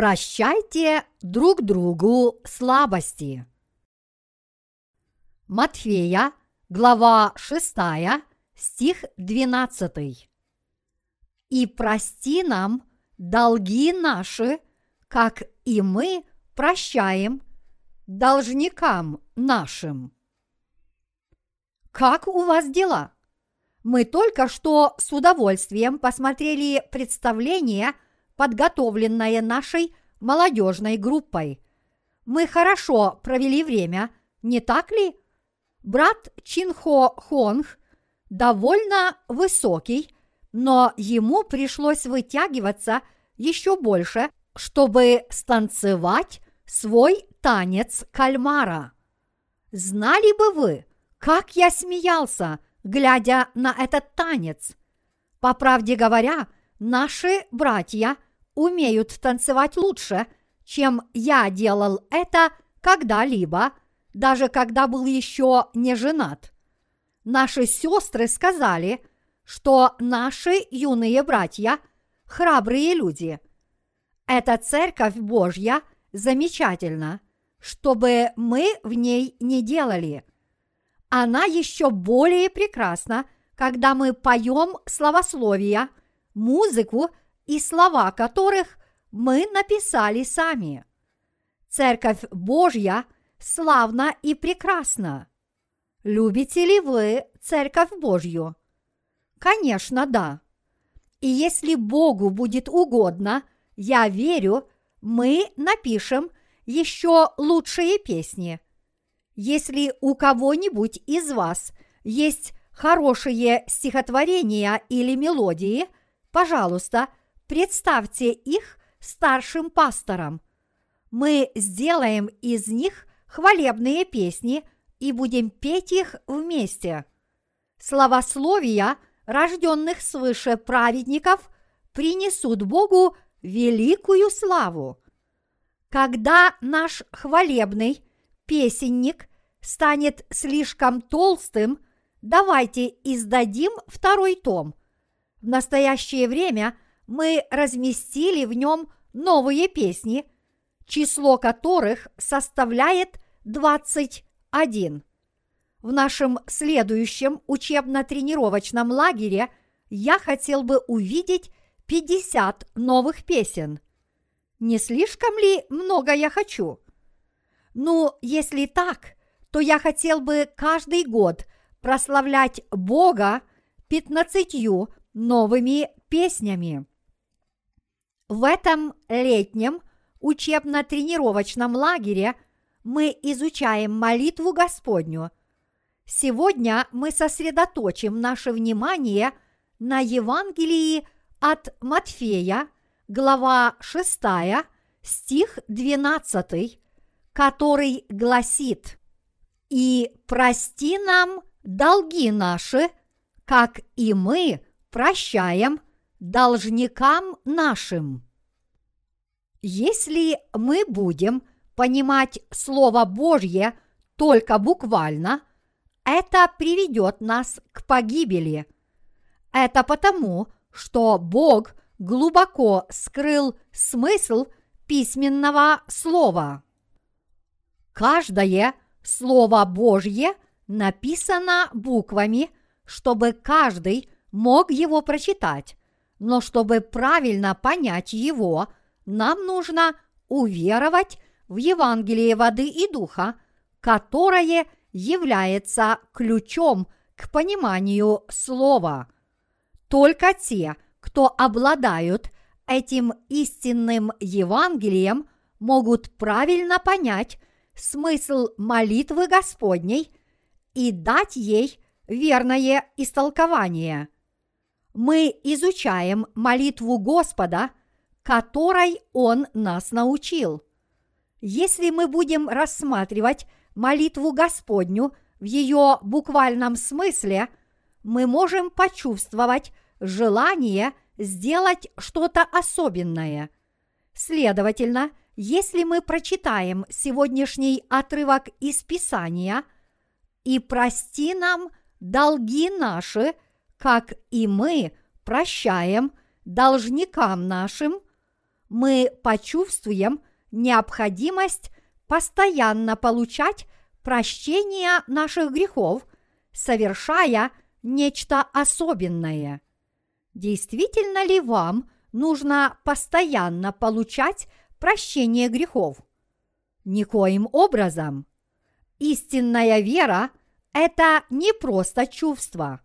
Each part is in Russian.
Прощайте друг другу слабости. Матфея, глава 6, стих 12. И прости нам долги наши, как и мы прощаем должникам нашим. Как у вас дела? Мы только что с удовольствием посмотрели представление, подготовленное нашей молодежной группой. Мы хорошо провели время, не так ли? Брат Чинхо Хонг довольно высокий, но ему пришлось вытягиваться еще больше, чтобы станцевать свой танец кальмара. Знали бы вы, как я смеялся, глядя на этот танец. По правде говоря, наши братья умеют танцевать лучше, чем я делал это когда-либо, даже когда был еще не женат. Наши сестры сказали, что наши юные братья – храбрые люди. Эта церковь Божья замечательна, чтобы мы в ней не делали. Она еще более прекрасна, когда мы поем словословия, музыку и слова которых мы написали сами. Церковь Божья славна и прекрасна. Любите ли вы Церковь Божью? Конечно, да. И если Богу будет угодно, я верю, мы напишем еще лучшие песни. Если у кого-нибудь из вас есть хорошие стихотворения или мелодии, пожалуйста, представьте их старшим пасторам. Мы сделаем из них хвалебные песни и будем петь их вместе. Словословия рожденных свыше праведников принесут Богу великую славу. Когда наш хвалебный песенник станет слишком толстым, давайте издадим второй том. В настоящее время мы разместили в нем новые песни, число которых составляет 21. В нашем следующем учебно-тренировочном лагере я хотел бы увидеть 50 новых песен. Не слишком ли много я хочу? Ну, если так, то я хотел бы каждый год прославлять Бога пятнадцатью новыми песнями. В этом летнем учебно-тренировочном лагере мы изучаем молитву Господню. Сегодня мы сосредоточим наше внимание на Евангелии – от Матфея, глава 6, стих 12, который гласит «И прости нам долги наши, как и мы прощаем должникам нашим». Если мы будем понимать Слово Божье только буквально, это приведет нас к погибели. Это потому, что Бог глубоко скрыл смысл письменного слова. Каждое Слово Божье написано буквами, чтобы каждый мог его прочитать, но чтобы правильно понять его, нам нужно уверовать в Евангелие воды и духа, которое является ключом к пониманию слова – только те, кто обладают этим истинным Евангелием, могут правильно понять смысл молитвы Господней и дать ей верное истолкование. Мы изучаем молитву Господа, которой Он нас научил. Если мы будем рассматривать молитву Господню в ее буквальном смысле, мы можем почувствовать желание сделать что-то особенное. Следовательно, если мы прочитаем сегодняшний отрывок из Писания «И прости нам долги наши, как и мы прощаем должникам нашим», мы почувствуем необходимость постоянно получать прощение наших грехов, совершая нечто особенное. Действительно ли вам нужно постоянно получать прощение грехов? Никоим образом. Истинная вера – это не просто чувство.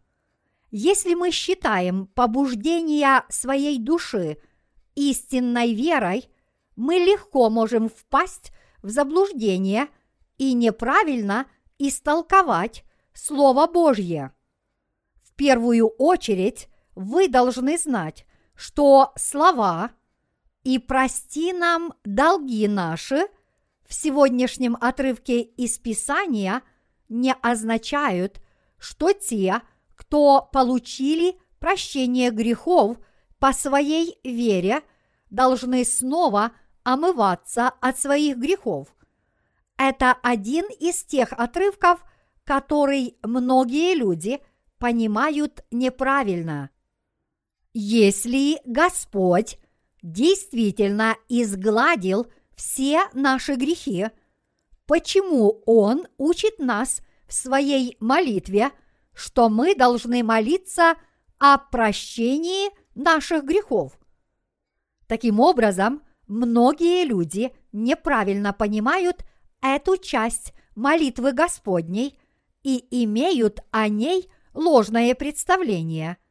Если мы считаем побуждение своей души истинной верой, мы легко можем впасть в заблуждение и неправильно истолковать Слово Божье. В первую очередь вы должны знать, что слова «и прости нам долги наши» в сегодняшнем отрывке из Писания не означают, что те, кто получили прощение грехов по своей вере, должны снова омываться от своих грехов. Это один из тех отрывков, который многие люди понимают неправильно. Если Господь действительно изгладил все наши грехи, почему Он учит нас в своей молитве, что мы должны молиться о прощении наших грехов? Таким образом, многие люди неправильно понимают эту часть молитвы Господней и имеют о ней ложное представление –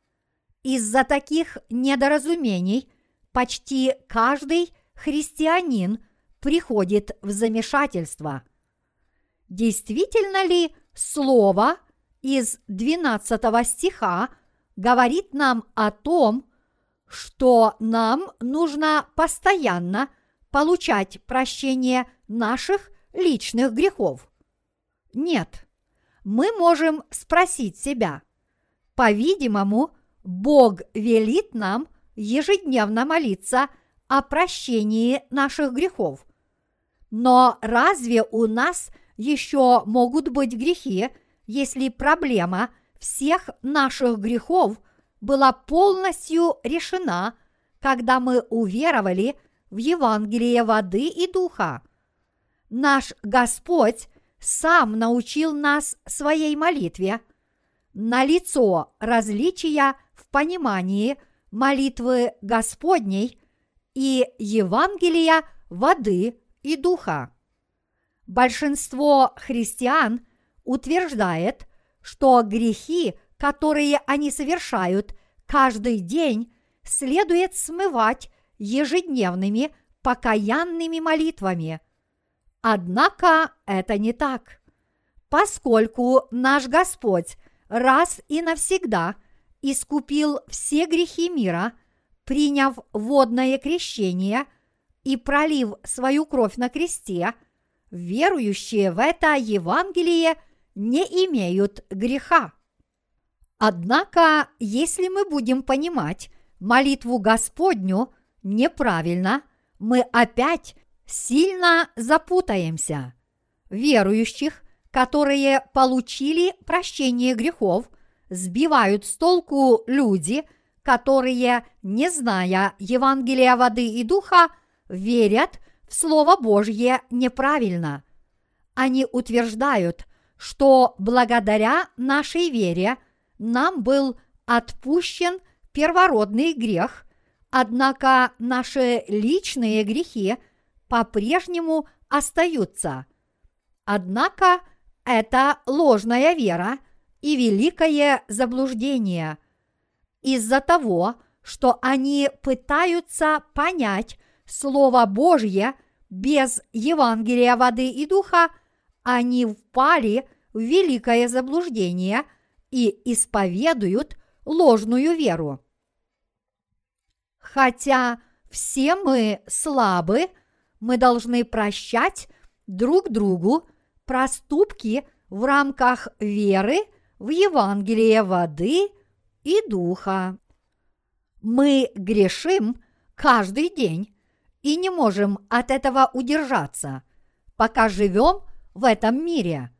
из-за таких недоразумений почти каждый христианин приходит в замешательство. Действительно ли слово из 12 стиха говорит нам о том, что нам нужно постоянно получать прощение наших личных грехов? Нет. Мы можем спросить себя. По-видимому, Бог велит нам ежедневно молиться о прощении наших грехов. Но разве у нас еще могут быть грехи, если проблема всех наших грехов была полностью решена, когда мы уверовали в Евангелие воды и духа? Наш Господь сам научил нас своей молитве. На лицо различия в понимании молитвы Господней и Евангелия воды и духа. Большинство христиан утверждает, что грехи, которые они совершают каждый день, следует смывать ежедневными покаянными молитвами. Однако это не так, поскольку наш Господь раз и навсегда искупил все грехи мира, приняв водное крещение и пролив свою кровь на кресте, верующие в это Евангелие не имеют греха. Однако, если мы будем понимать молитву Господню неправильно, мы опять сильно запутаемся. Верующих, которые получили прощение грехов – сбивают с толку люди, которые, не зная Евангелия воды и духа, верят в Слово Божье неправильно. Они утверждают, что благодаря нашей вере нам был отпущен первородный грех, однако наши личные грехи по-прежнему остаются. Однако это ложная вера – и великое заблуждение из-за того, что они пытаются понять Слово Божье без Евангелия воды и духа, они впали великое заблуждение и исповедуют ложную веру. Хотя все мы слабы, мы должны прощать друг другу проступки в рамках веры в Евангелие воды и духа. Мы грешим каждый день и не можем от этого удержаться, пока живем в этом мире.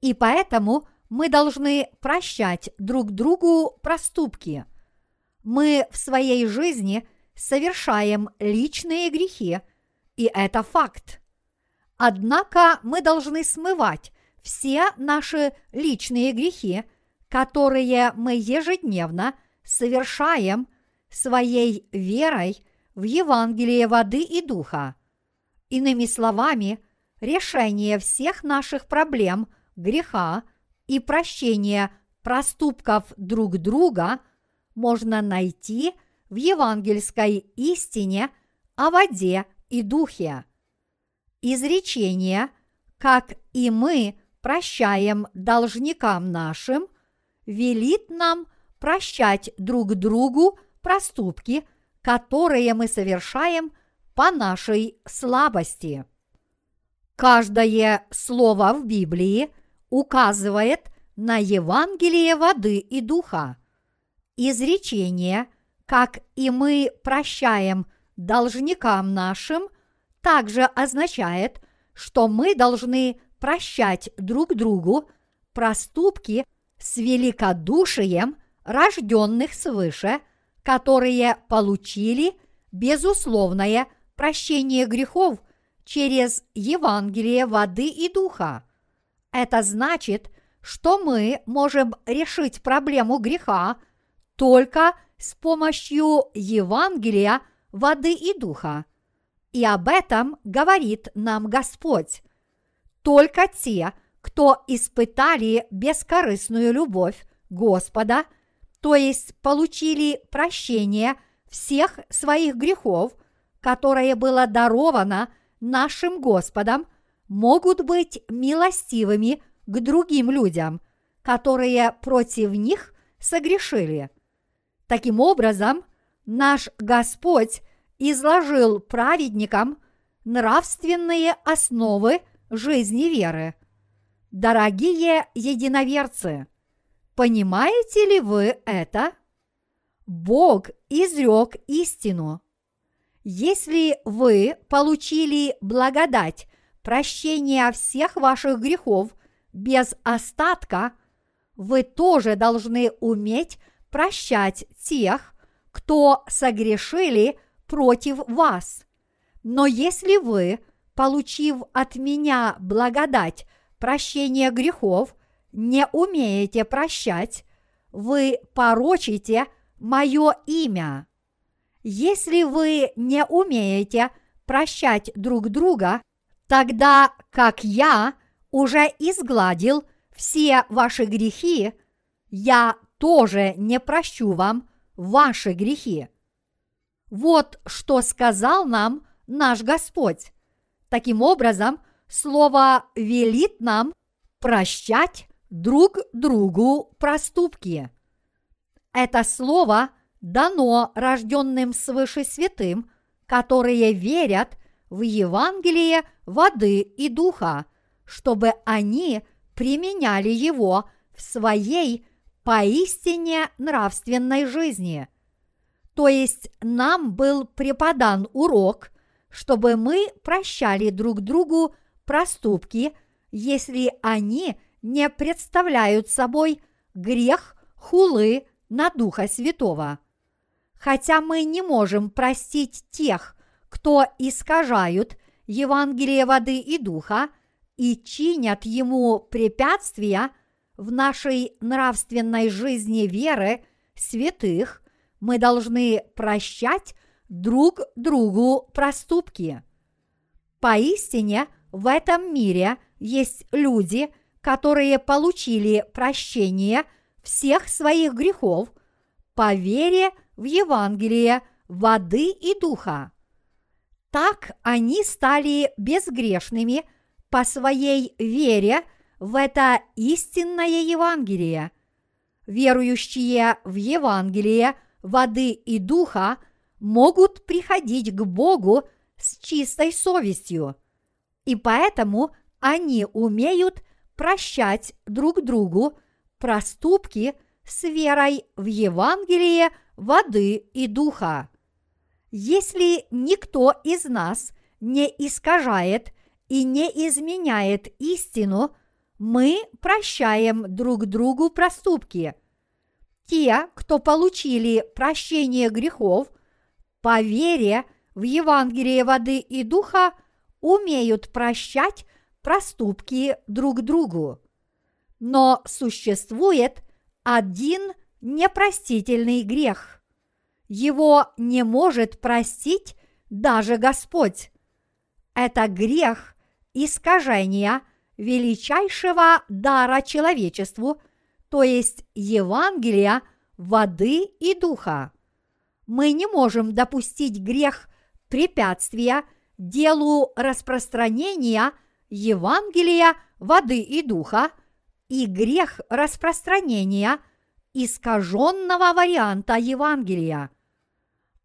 И поэтому мы должны прощать друг другу проступки. Мы в своей жизни совершаем личные грехи, и это факт. Однако мы должны смывать все наши личные грехи, которые мы ежедневно совершаем своей верой в Евангелие воды и духа. Иными словами, решение всех наших проблем греха и прощение проступков друг друга можно найти в евангельской истине о воде и духе. Изречение «как и мы прощаем должникам нашим» велит нам прощать друг другу проступки, которые мы совершаем по нашей слабости. Каждое слово в Библии указывает на Евангелие воды и духа. Изречение, как и мы прощаем должникам нашим, также означает, что мы должны прощать друг другу проступки с великодушием рожденных свыше, которые получили безусловное прощение грехов через Евангелие воды и духа. Это значит, что мы можем решить проблему греха только с помощью Евангелия воды и духа. И об этом говорит нам Господь. Только те, кто испытали бескорыстную любовь Господа, то есть получили прощение всех своих грехов – которое было даровано нашим Господом, могут быть милостивыми к другим людям, которые против них согрешили. Таким образом, наш Господь изложил праведникам нравственные основы жизни веры. Дорогие единоверцы, понимаете ли вы это? Бог изрек истину – если вы получили благодать прощения всех ваших грехов без остатка, вы тоже должны уметь прощать тех, кто согрешили против вас. Но если вы, получив от меня благодать прощения грехов, не умеете прощать, вы порочите мое имя. Если вы не умеете прощать друг друга, тогда как я уже изгладил все ваши грехи, я тоже не прощу вам ваши грехи. Вот что сказал нам наш Господь. Таким образом, Слово велит нам прощать друг другу проступки. Это слово дано рожденным свыше святым, которые верят в Евангелие воды и духа, чтобы они применяли его в своей поистине нравственной жизни. То есть нам был преподан урок, чтобы мы прощали друг другу проступки, если они не представляют собой грех хулы на Духа Святого. Хотя мы не можем простить тех, кто искажают Евангелие воды и духа и чинят ему препятствия в нашей нравственной жизни веры святых, мы должны прощать друг другу проступки. Поистине в этом мире есть люди, которые получили прощение всех своих грехов по вере в Евангелие воды и духа. Так они стали безгрешными по своей вере в это истинное Евангелие. Верующие в Евангелие воды и духа могут приходить к Богу с чистой совестью, и поэтому они умеют прощать друг другу проступки с верой в Евангелие воды и духа. Если никто из нас не искажает и не изменяет истину, мы прощаем друг другу проступки. Те, кто получили прощение грехов, по вере в Евангелие воды и духа умеют прощать проступки друг другу. Но существует один непростительный грех. Его не может простить даже Господь. Это грех искажения величайшего дара человечеству, то есть Евангелия воды и духа. Мы не можем допустить грех препятствия делу распространения Евангелия воды и духа и грех распространения искаженного варианта Евангелия.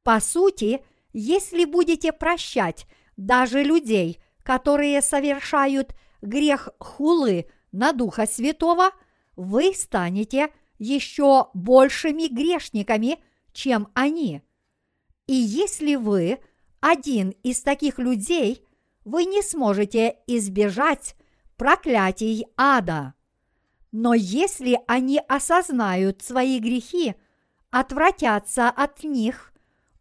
По сути, если будете прощать даже людей, которые совершают грех хулы на Духа Святого, вы станете еще большими грешниками, чем они. И если вы один из таких людей, вы не сможете избежать проклятий ада. Но если они осознают свои грехи, отвратятся от них,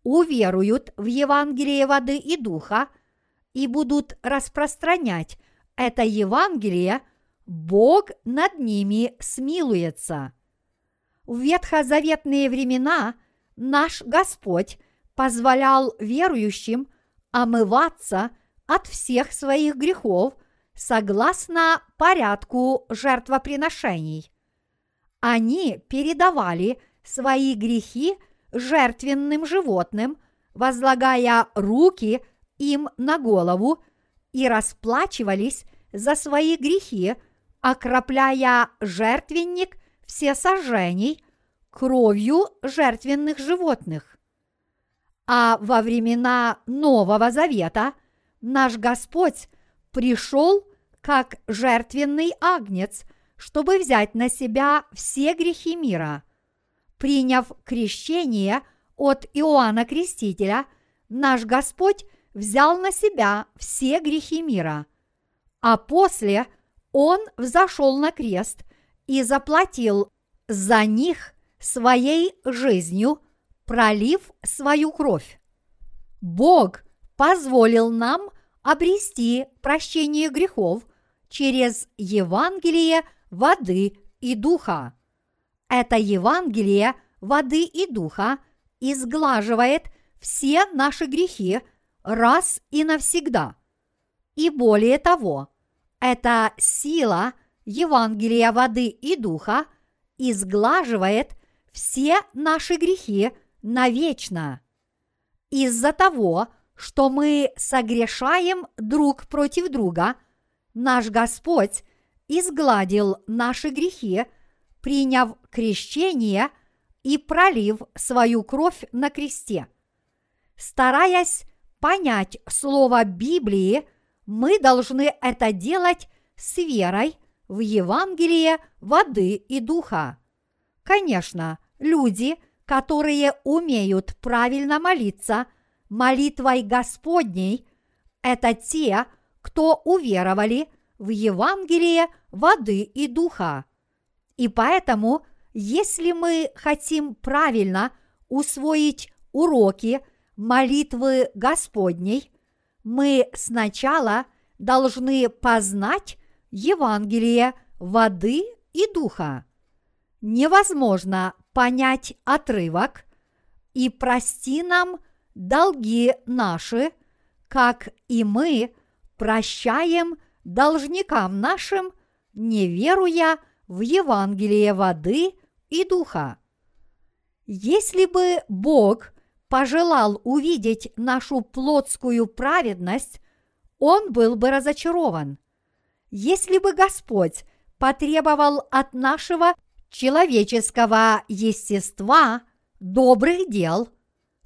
уверуют в Евангелие воды и духа и будут распространять это Евангелие, Бог над ними смилуется. В ветхозаветные времена наш Господь позволял верующим омываться от всех своих грехов согласно порядку жертвоприношений. Они передавали свои грехи жертвенным животным, возлагая руки им на голову и расплачивались за свои грехи, окропляя жертвенник все сожжений кровью жертвенных животных. А во времена Нового Завета наш Господь пришел как жертвенный агнец, чтобы взять на себя все грехи мира. Приняв крещение от Иоанна Крестителя, наш Господь взял на себя все грехи мира, а после Он взошел на крест и заплатил за них своей жизнью, пролив свою кровь. Бог позволил нам обрести прощение грехов через Евангелие воды и духа. Это Евангелие воды и духа изглаживает все наши грехи раз и навсегда. И более того, эта сила Евангелия воды и духа изглаживает все наши грехи навечно. Из-за того, что мы согрешаем друг против друга, наш Господь изгладил наши грехи, приняв крещение и пролив свою кровь на кресте. Стараясь понять слово Библии, мы должны это делать с верой в Евангелие воды и духа. Конечно, люди, которые умеют правильно молиться молитвой Господней, это те, кто уверовали в Евангелие воды и духа. И поэтому, если мы хотим правильно усвоить уроки молитвы Господней, мы сначала должны познать Евангелие воды и духа. Невозможно понять отрывок и прости нам долги наши, как и мы прощаем должникам нашим, не веруя Евангелие воды и духа. Если бы Бог пожелал увидеть нашу плотскую праведность, Он был бы разочарован. Если бы Господь потребовал от нашего человеческого естества добрых дел,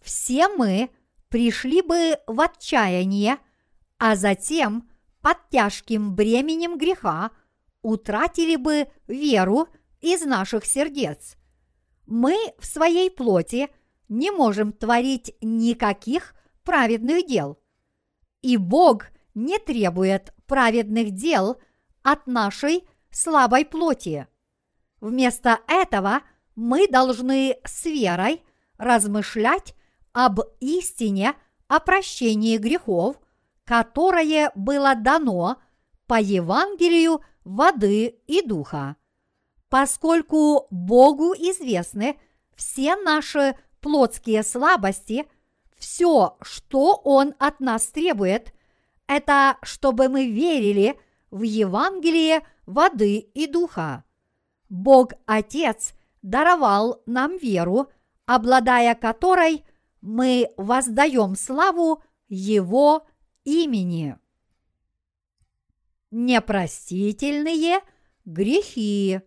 все мы пришли бы в отчаяние, а затем под тяжким бременем греха утратили бы веру из наших сердец. Мы в своей плоти не можем творить никаких праведных дел. И Бог не требует праведных дел от нашей слабой плоти. Вместо этого мы должны с верой размышлять об истине о прощении грехов, которое было дано по Евангелию воды и духа. Поскольку Богу известны все наши плотские слабости, все, что Он от нас требует, это чтобы мы верили в Евангелие воды и духа. Бог Отец даровал нам веру, обладая которой мы воздаем славу Его имени. Непростительные грехи.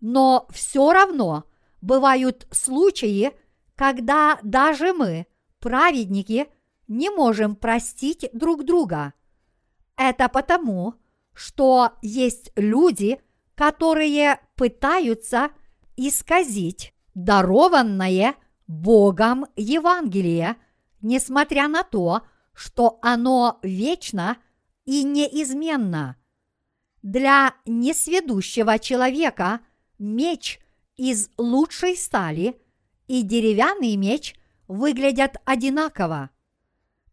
Но все равно бывают случаи, когда даже мы, праведники, не можем простить друг друга. Это потому, что есть люди, которые пытаются исказить дарованное Богом Евангелие, несмотря на то, что оно вечно и неизменно. Для несведущего человека меч из лучшей стали и деревянный меч выглядят одинаково.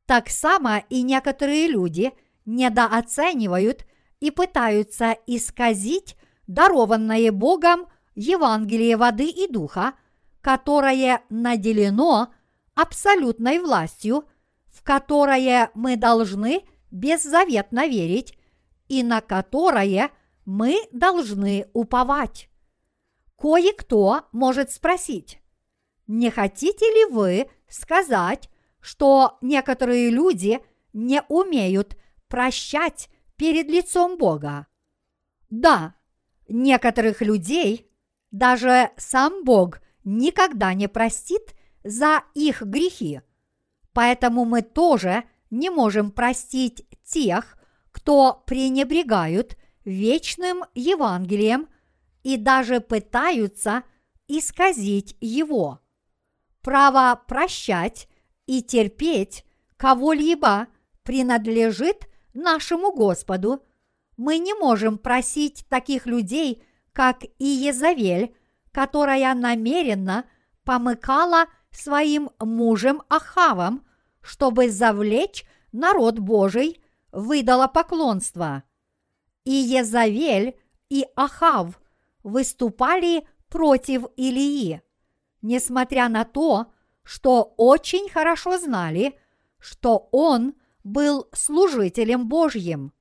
Так само и некоторые люди недооценивают и пытаются исказить дарованное Богом Евангелие воды и духа, которое наделено абсолютной властью, в которое мы должны беззаветно верить и на которое мы должны уповать. Кое-кто может спросить, не хотите ли вы сказать, что некоторые люди не умеют прощать перед лицом Бога? Да, некоторых людей даже сам Бог никогда не простит за их грехи. Поэтому мы тоже не можем простить тех, кто пренебрегают вечным Евангелием и даже пытаются исказить его. Право прощать и терпеть кого-либо принадлежит нашему Господу. Мы не можем просить таких людей, как и Езавель, которая намеренно помыкала своим мужем Ахавом, чтобы завлечь народ Божий, выдала поклонство. И Езавель, и Ахав выступали против Илии, несмотря на то, что очень хорошо знали, что он был служителем Божьим.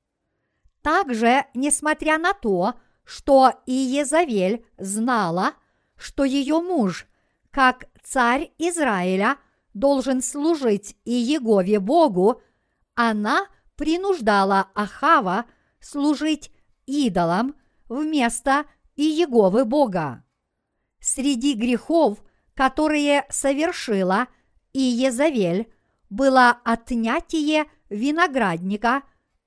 Также, несмотря на то, что и Езавель знала, что ее муж, как царь Израиля, должен служить и Егове Богу, она принуждала Ахава служить идолам вместо Иеговы Бога. Среди грехов, которые совершила и Езавель, было отнятие виноградника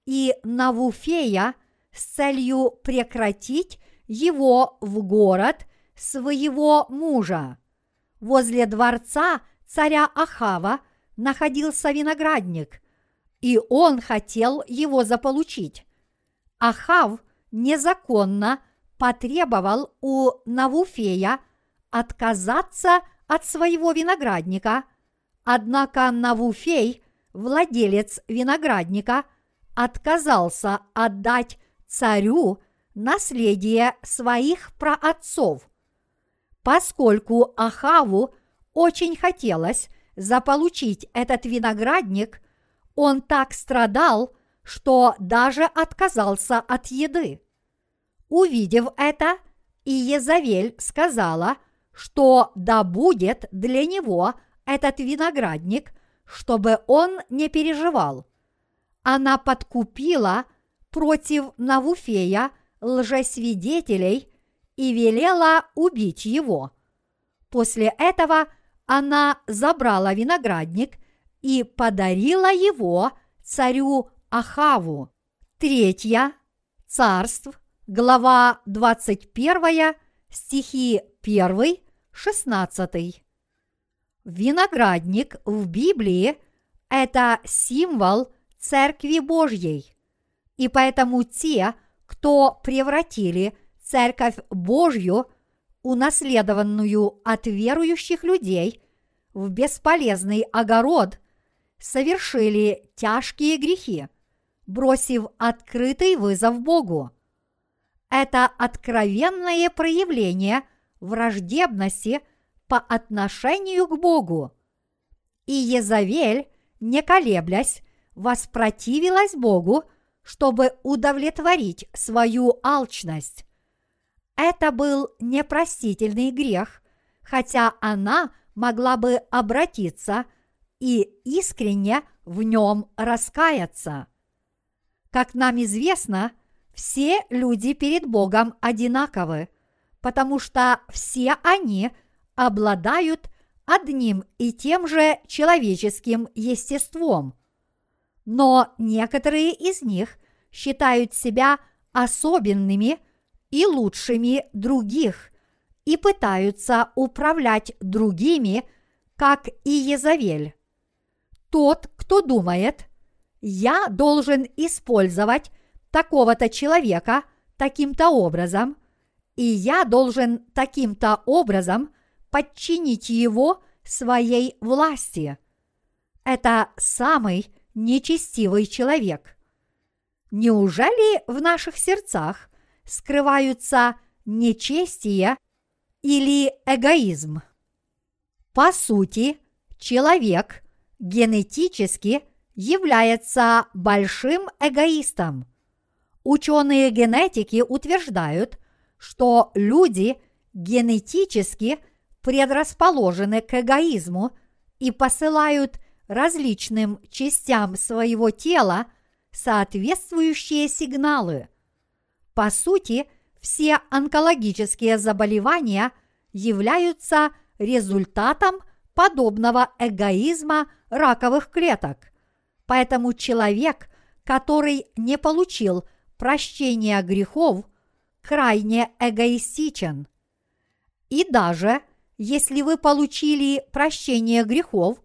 и Навуфея с целью прекратить его в город своего мужа. Возле дворца царя Ахава находился виноградник, и он хотел его заполучить. Ахав незаконно потребовал у Навуфея отказаться от своего виноградника, однако Навуфей, владелец виноградника, отказался отдать царю наследие своих праотцов. Поскольку Ахаву очень хотелось заполучить этот виноградник, он так страдал, что даже отказался от еды. Увидев это, Иезавель сказала, что да будет для него этот виноградник, чтобы он не переживал. Она подкупила против Навуфея лжесвидетелей и велела убить его. После этого она забрала виноградник и подарила его царю Ахаву. Третья. Царств. Глава 21, стихи 1, 16. Виноградник в Библии – это символ Церкви Божьей. И поэтому те, кто превратили Церковь Божью, унаследованную от верующих людей, в бесполезный огород, совершили тяжкие грехи, бросив открытый вызов Богу. Это откровенное проявление враждебности по отношению к Богу. И Езавель, не колеблясь, воспротивилась Богу, чтобы удовлетворить свою алчность. Это был непростительный грех, хотя она могла бы обратиться и искренне в нем раскаяться. Как нам известно, все люди перед Богом одинаковы, потому что все они обладают одним и тем же человеческим естеством. Но некоторые из них считают себя особенными и лучшими других и пытаются управлять другими, как и Езавель. Тот, кто думает, я должен использовать такого-то человека таким-то образом, и я должен таким-то образом подчинить его своей власти. Это самый нечестивый человек. Неужели в наших сердцах скрываются нечестие или эгоизм? По сути, человек генетически является большим эгоистом. Ученые генетики утверждают, что люди генетически предрасположены к эгоизму и посылают различным частям своего тела соответствующие сигналы. По сути, все онкологические заболевания являются результатом подобного эгоизма раковых клеток. Поэтому человек, который не получил прощения грехов, крайне эгоистичен. И даже если вы получили прощение грехов,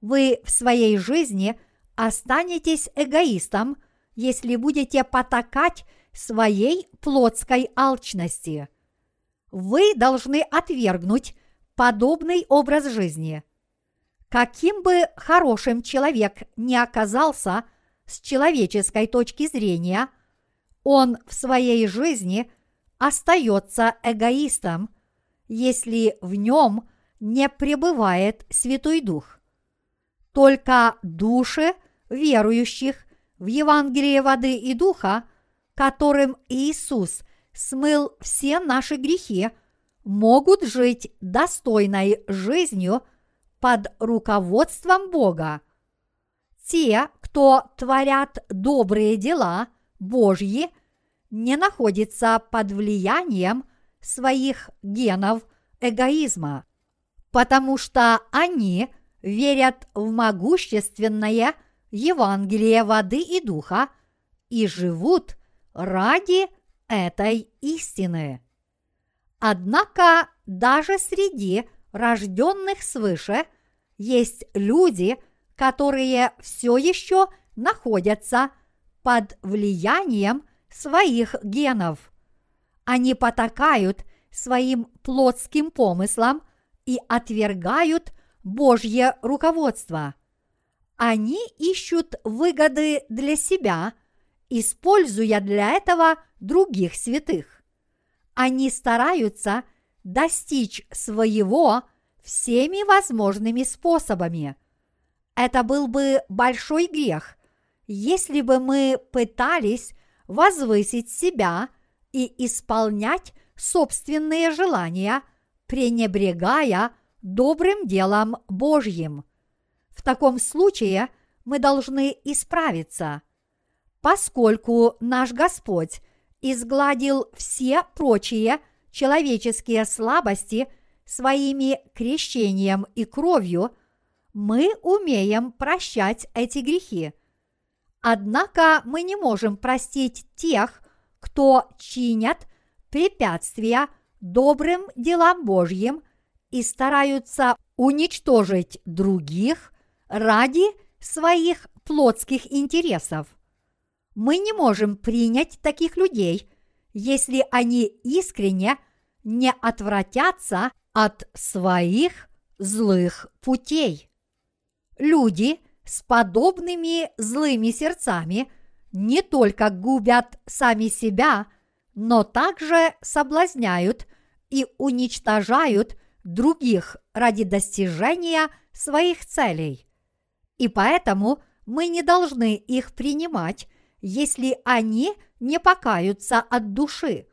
вы в своей жизни останетесь эгоистом, если будете потакать своей плотской алчности. Вы должны отвергнуть подобный образ жизни. Каким бы хорошим человек ни оказался с человеческой точки зрения, он в своей жизни остается эгоистом, если в нем не пребывает Святой Дух. Только души верующих в Евангелие воды и духа, которым Иисус смыл все наши грехи, могут жить достойной жизнью под руководством Бога. Те, кто творят добрые дела Божьи, не находятся под влиянием своих генов эгоизма, потому что они – верят в могущественное Евангелие воды и духа и живут ради этой истины. Однако даже среди рожденных свыше есть люди, которые все еще находятся под влиянием своих генов. Они потакают своим плотским помыслам и отвергают Божье руководство. Они ищут выгоды для себя, используя для этого других святых. Они стараются достичь своего всеми возможными способами. Это был бы большой грех, если бы мы пытались возвысить себя и исполнять собственные желания, пренебрегая добрым делом Божьим. В таком случае мы должны исправиться, поскольку наш Господь изгладил все прочие человеческие слабости своими крещением и кровью, мы умеем прощать эти грехи. Однако мы не можем простить тех, кто чинят препятствия добрым делам Божьим – и стараются уничтожить других ради своих плотских интересов. Мы не можем принять таких людей, если они искренне не отвратятся от своих злых путей. Люди с подобными злыми сердцами не только губят сами себя, но также соблазняют и уничтожают других ради достижения своих целей. И поэтому мы не должны их принимать, если они не покаются от души.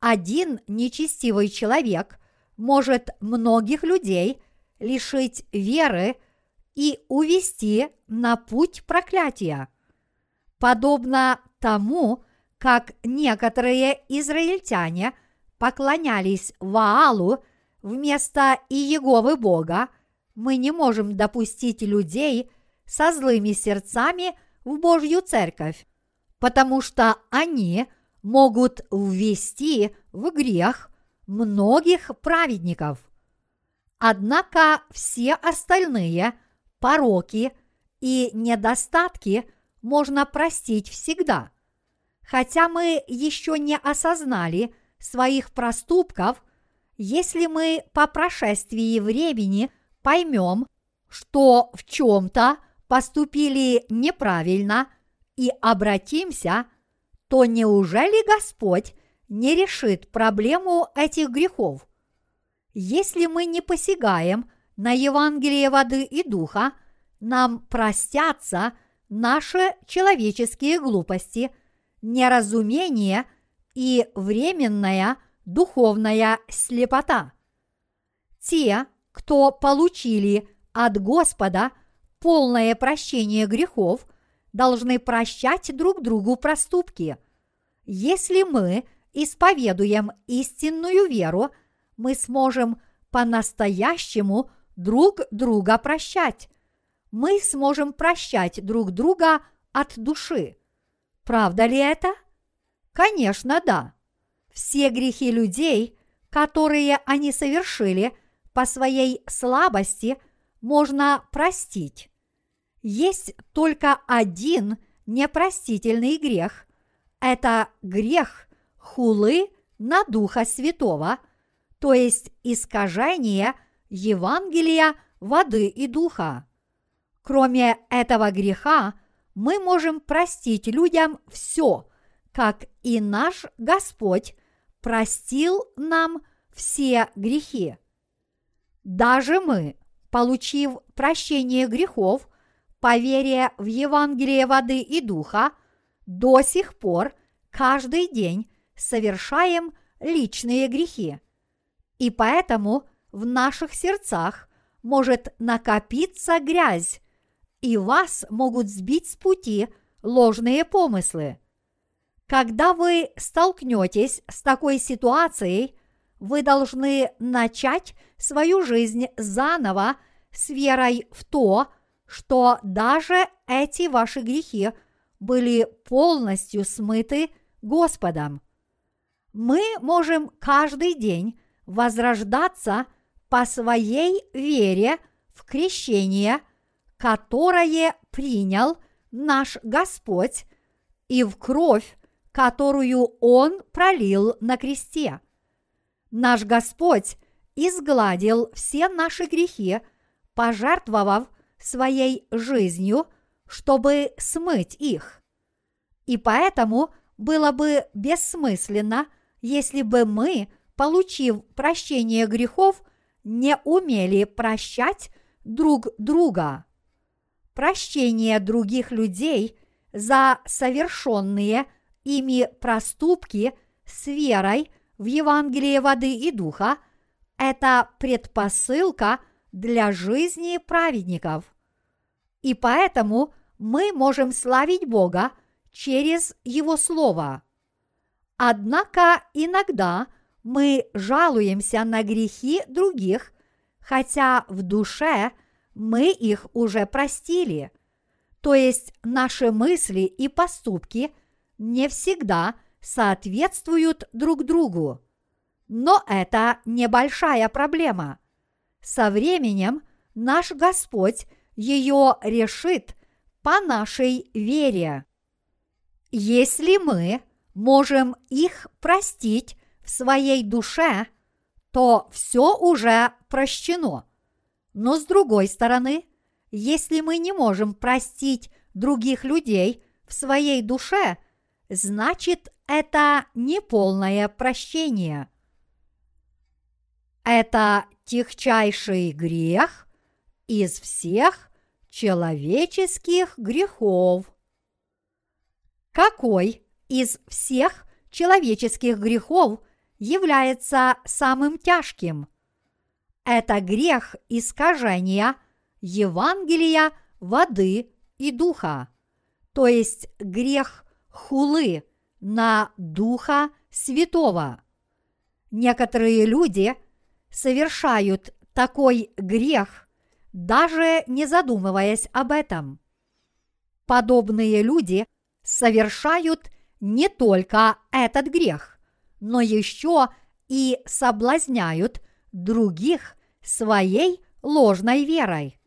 Один нечестивый человек может многих людей лишить веры и увести на путь проклятия. Подобно тому, как некоторые израильтяне поклонялись Ваалу вместо Иеговы Бога, мы не можем допустить людей со злыми сердцами в Божью церковь, потому что они могут ввести в грех многих праведников. Однако все остальные пороки и недостатки можно простить всегда. Хотя мы еще не осознали своих проступков, если мы по прошествии времени поймем, что в чем-то поступили неправильно и обратимся, то неужели Господь не решит проблему этих грехов? Если мы не посягаем на Евангелие воды и духа, нам простятся наши человеческие глупости, неразумение и временная духовная слепота. Те, кто получили от Господа полное прощение грехов, должны прощать друг другу проступки. Если мы исповедуем истинную веру, мы сможем по-настоящему друг друга прощать. Мы сможем прощать друг друга от души. Правда ли это? Конечно, да. Все грехи людей, которые они совершили – по своей слабости можно простить. Есть только один непростительный грех – это грех хулы на Духа Святого, то есть искажение Евангелия воды и духа. Кроме этого греха, мы можем простить людям все, как и наш Господь простил нам все грехи. Даже мы, получив прощение грехов, по в Евангелие воды и духа, до сих пор каждый день совершаем личные грехи. И поэтому в наших сердцах может накопиться грязь, и вас могут сбить с пути ложные помыслы. Когда вы столкнетесь с такой ситуацией, вы должны начать свою жизнь заново с верой в то, что даже эти ваши грехи были полностью смыты Господом. Мы можем каждый день возрождаться по своей вере в крещение, которое принял наш Господь, и в кровь, которую Он пролил на кресте. Наш Господь изгладил все наши грехи, пожертвовав своей жизнью, чтобы смыть их. И поэтому было бы бессмысленно, если бы мы, получив прощение грехов, не умели прощать друг друга. Прощение других людей за совершенные ими проступки с верой в Евангелие воды и духа – это предпосылка для жизни праведников. И поэтому мы можем славить Бога через Его Слово. Однако иногда мы жалуемся на грехи других, хотя в душе мы их уже простили. То есть наши мысли и поступки не всегда – соответствуют друг другу. Но это небольшая проблема. Со временем наш Господь ее решит по нашей вере. Если мы можем их простить в своей душе, то все уже прощено. Но с другой стороны, если мы не можем простить других людей в своей душе, значит это неполное прощение. Это техчайший грех из всех человеческих грехов. Какой из всех человеческих грехов является самым тяжким? Это грех искажения Евангелия воды и духа, то есть грех хулы на Духа Святого. Некоторые люди совершают такой грех, даже не задумываясь об этом. Подобные люди совершают не только этот грех, но еще и соблазняют других своей ложной верой.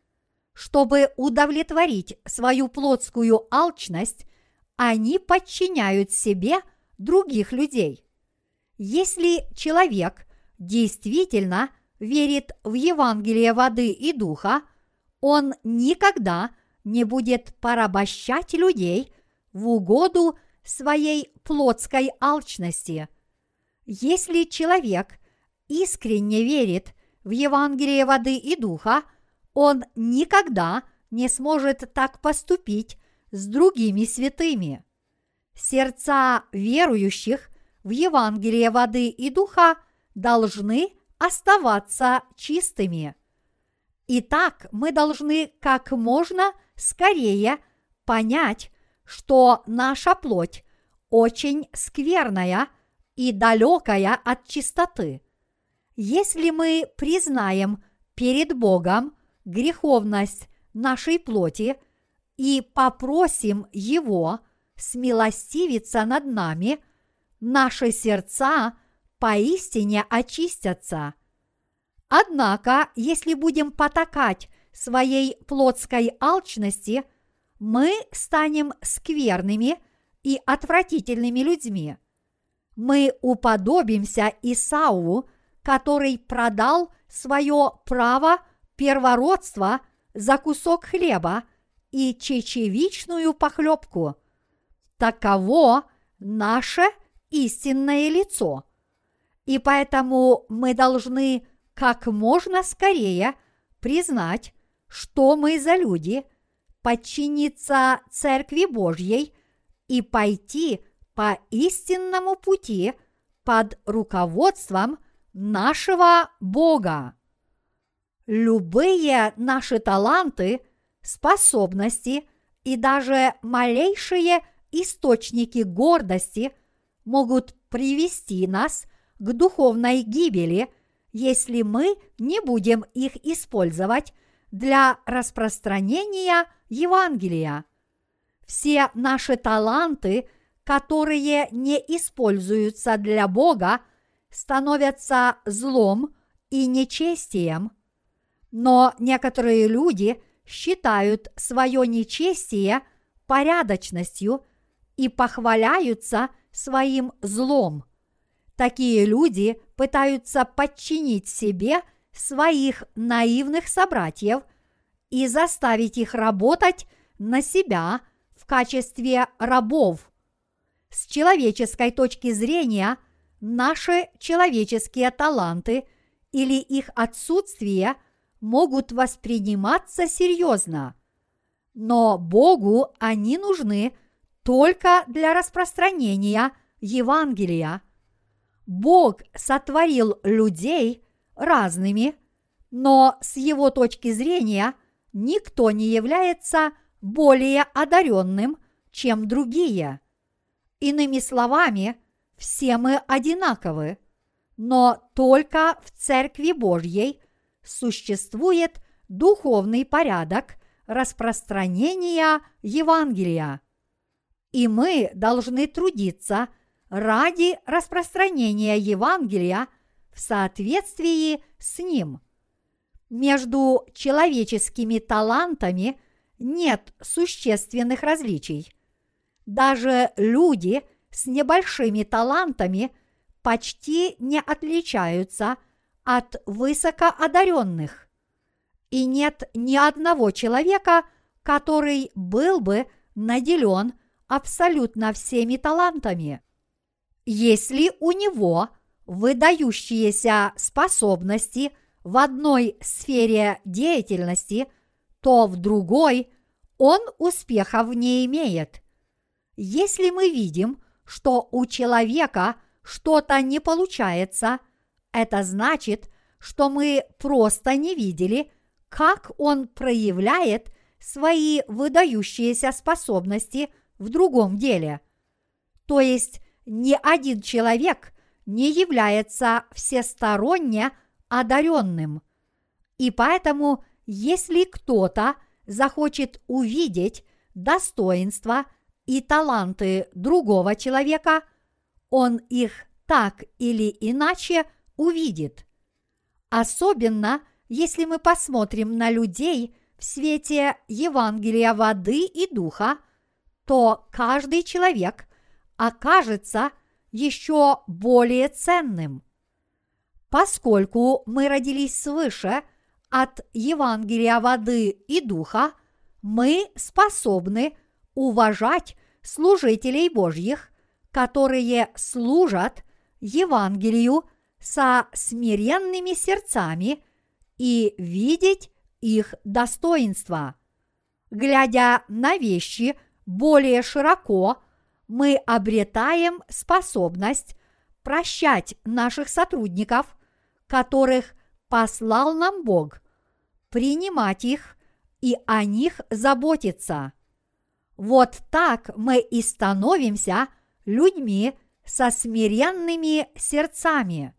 Чтобы удовлетворить свою плотскую алчность, они подчиняют себе других людей. Если человек действительно верит в Евангелие воды и духа, он никогда не будет порабощать людей в угоду своей плотской алчности. Если человек искренне верит в Евангелие воды и духа, он никогда не сможет так поступить с другими святыми. Сердца верующих в Евангелие воды и духа должны оставаться чистыми. Итак, мы должны как можно скорее понять, что наша плоть очень скверная и далекая от чистоты. Если мы признаем перед Богом греховность нашей плоти и попросим Его смилостивиться над нами, наши сердца поистине очистятся. Однако, если будем потакать своей плотской алчности, мы станем скверными и отвратительными людьми. Мы уподобимся Исауву, который продал свое право первородства за кусок хлеба и чечевичную похлебку. Таково наше истинное лицо. И поэтому мы должны как можно скорее признать, что мы за люди, подчиниться Церкви Божьей и пойти по истинному пути под руководством нашего Бога. Любые наши таланты, способности и даже малейшие источники гордости могут привести нас к духовной гибели, если мы не будем их использовать для распространения Евангелия. Все наши таланты, которые не используются для Бога, становятся злом и нечестием. Но некоторые люди считают свое нечестие порядочностью и похваляются своим злом. Такие люди пытаются подчинить себе своих наивных собратьев и заставить их работать на себя в качестве рабов. С человеческой точки зрения – наши человеческие таланты или их отсутствие могут восприниматься серьезно, но Богу они нужны только для распространения Евангелия. Бог сотворил людей разными, но с его точки зрения никто не является более одаренным, чем другие. Иными словами, все мы одинаковы, но только в Церкви Божьей существует духовный порядок распространения Евангелия. И мы должны трудиться ради распространения Евангелия в соответствии с ним. Между человеческими талантами нет существенных различий. Даже люди – с небольшими талантами почти не отличаются от высокоодаренных. И нет ни одного человека, который был бы наделен абсолютно всеми талантами. Если у него выдающиеся способности в одной сфере деятельности, то в другой он успехов не имеет. Если мы видим, что у человека что-то не получается, это значит, что мы просто не видели, как он проявляет свои выдающиеся способности в другом деле. То есть ни один человек не является всесторонне одаренным. И поэтому, если кто-то захочет увидеть достоинства и таланты другого человека, он их так или иначе увидит. Особенно, если мы посмотрим на людей в свете Евангелия воды и духа, то каждый человек окажется еще более ценным. Поскольку мы родились свыше от Евангелия воды и духа, мы способны уважать служителей Божьих, которые служат Евангелию со смиренными сердцами и видеть их достоинства. Глядя на вещи более широко, мы обретаем способность прощать наших сотрудников, которых послал нам Бог, принимать их и о них заботиться. Вот так мы и становимся людьми со смиренными сердцами.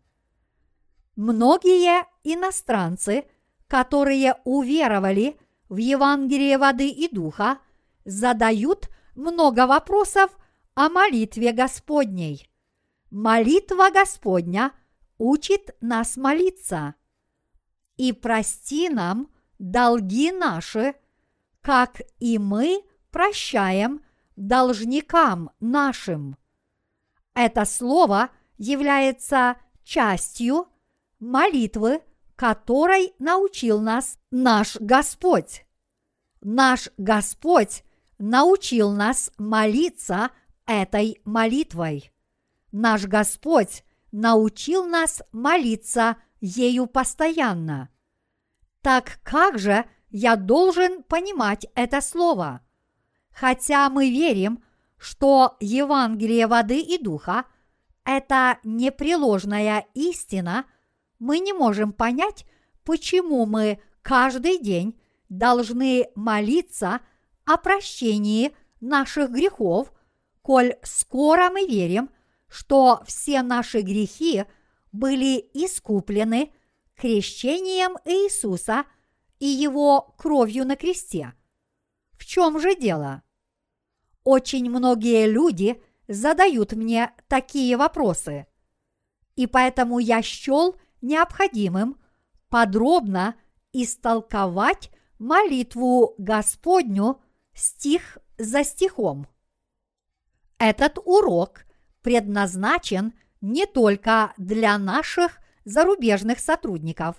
Многие иностранцы, которые уверовали в Евангелие воды и духа, задают много вопросов о молитве Господней. Молитва Господня учит нас молиться. И прости нам долги наши, как и мы прощаем должникам нашим. Это слово является частью молитвы, которой научил нас наш Господь. Наш Господь научил нас молиться этой молитвой. Наш Господь научил нас молиться ею постоянно. Так как же я должен понимать это слово? Хотя мы верим, что Евангелие воды и духа – это непреложная истина, мы не можем понять, почему мы каждый день должны молиться о прощении наших грехов, коль скоро мы верим – что все наши грехи были искуплены крещением Иисуса и Его кровью на кресте. В чем же дело? Очень многие люди задают мне такие вопросы, и поэтому я счел необходимым подробно истолковать молитву Господню стих за стихом. Этот урок – предназначен не только для наших зарубежных сотрудников.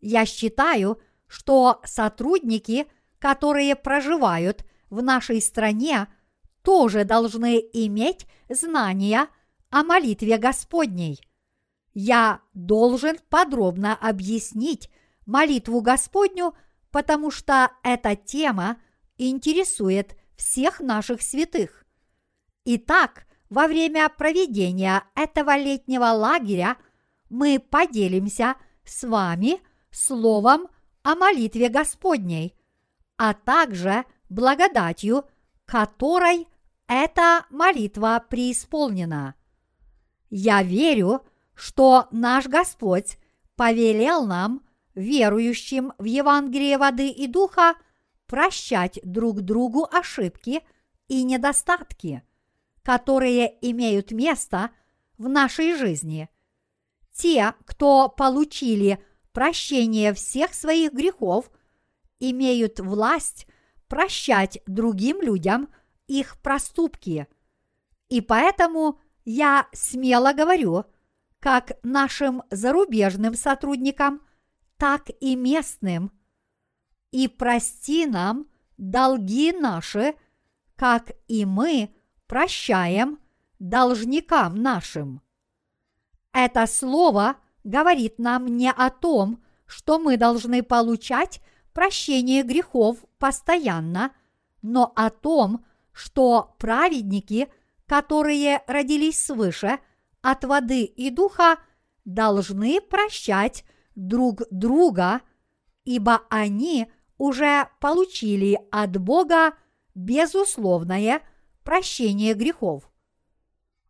Я считаю, что сотрудники, которые проживают в нашей стране, тоже должны иметь знания о молитве Господней. Я должен подробно объяснить молитву Господню, потому что эта тема интересует всех наших святых. Итак, во время проведения этого летнего лагеря мы поделимся с вами словом о молитве Господней, а также благодатью, которой эта молитва преисполнена. Я верю, что наш Господь повелел нам, верующим в Евангелие воды и духа, прощать друг другу ошибки и недостатки – которые имеют место в нашей жизни. Те, кто получили прощение всех своих грехов, имеют власть прощать другим людям их проступки. И поэтому я смело говорю, как нашим зарубежным сотрудникам, так и местным. и прости нам долги наши, как и мы прощаем должникам нашим. Это слово говорит нам не о том, что мы должны получать прощение грехов постоянно, но о том, что праведники, которые родились свыше от воды и духа, должны прощать друг друга, ибо они уже получили от Бога безусловное прощение грехов.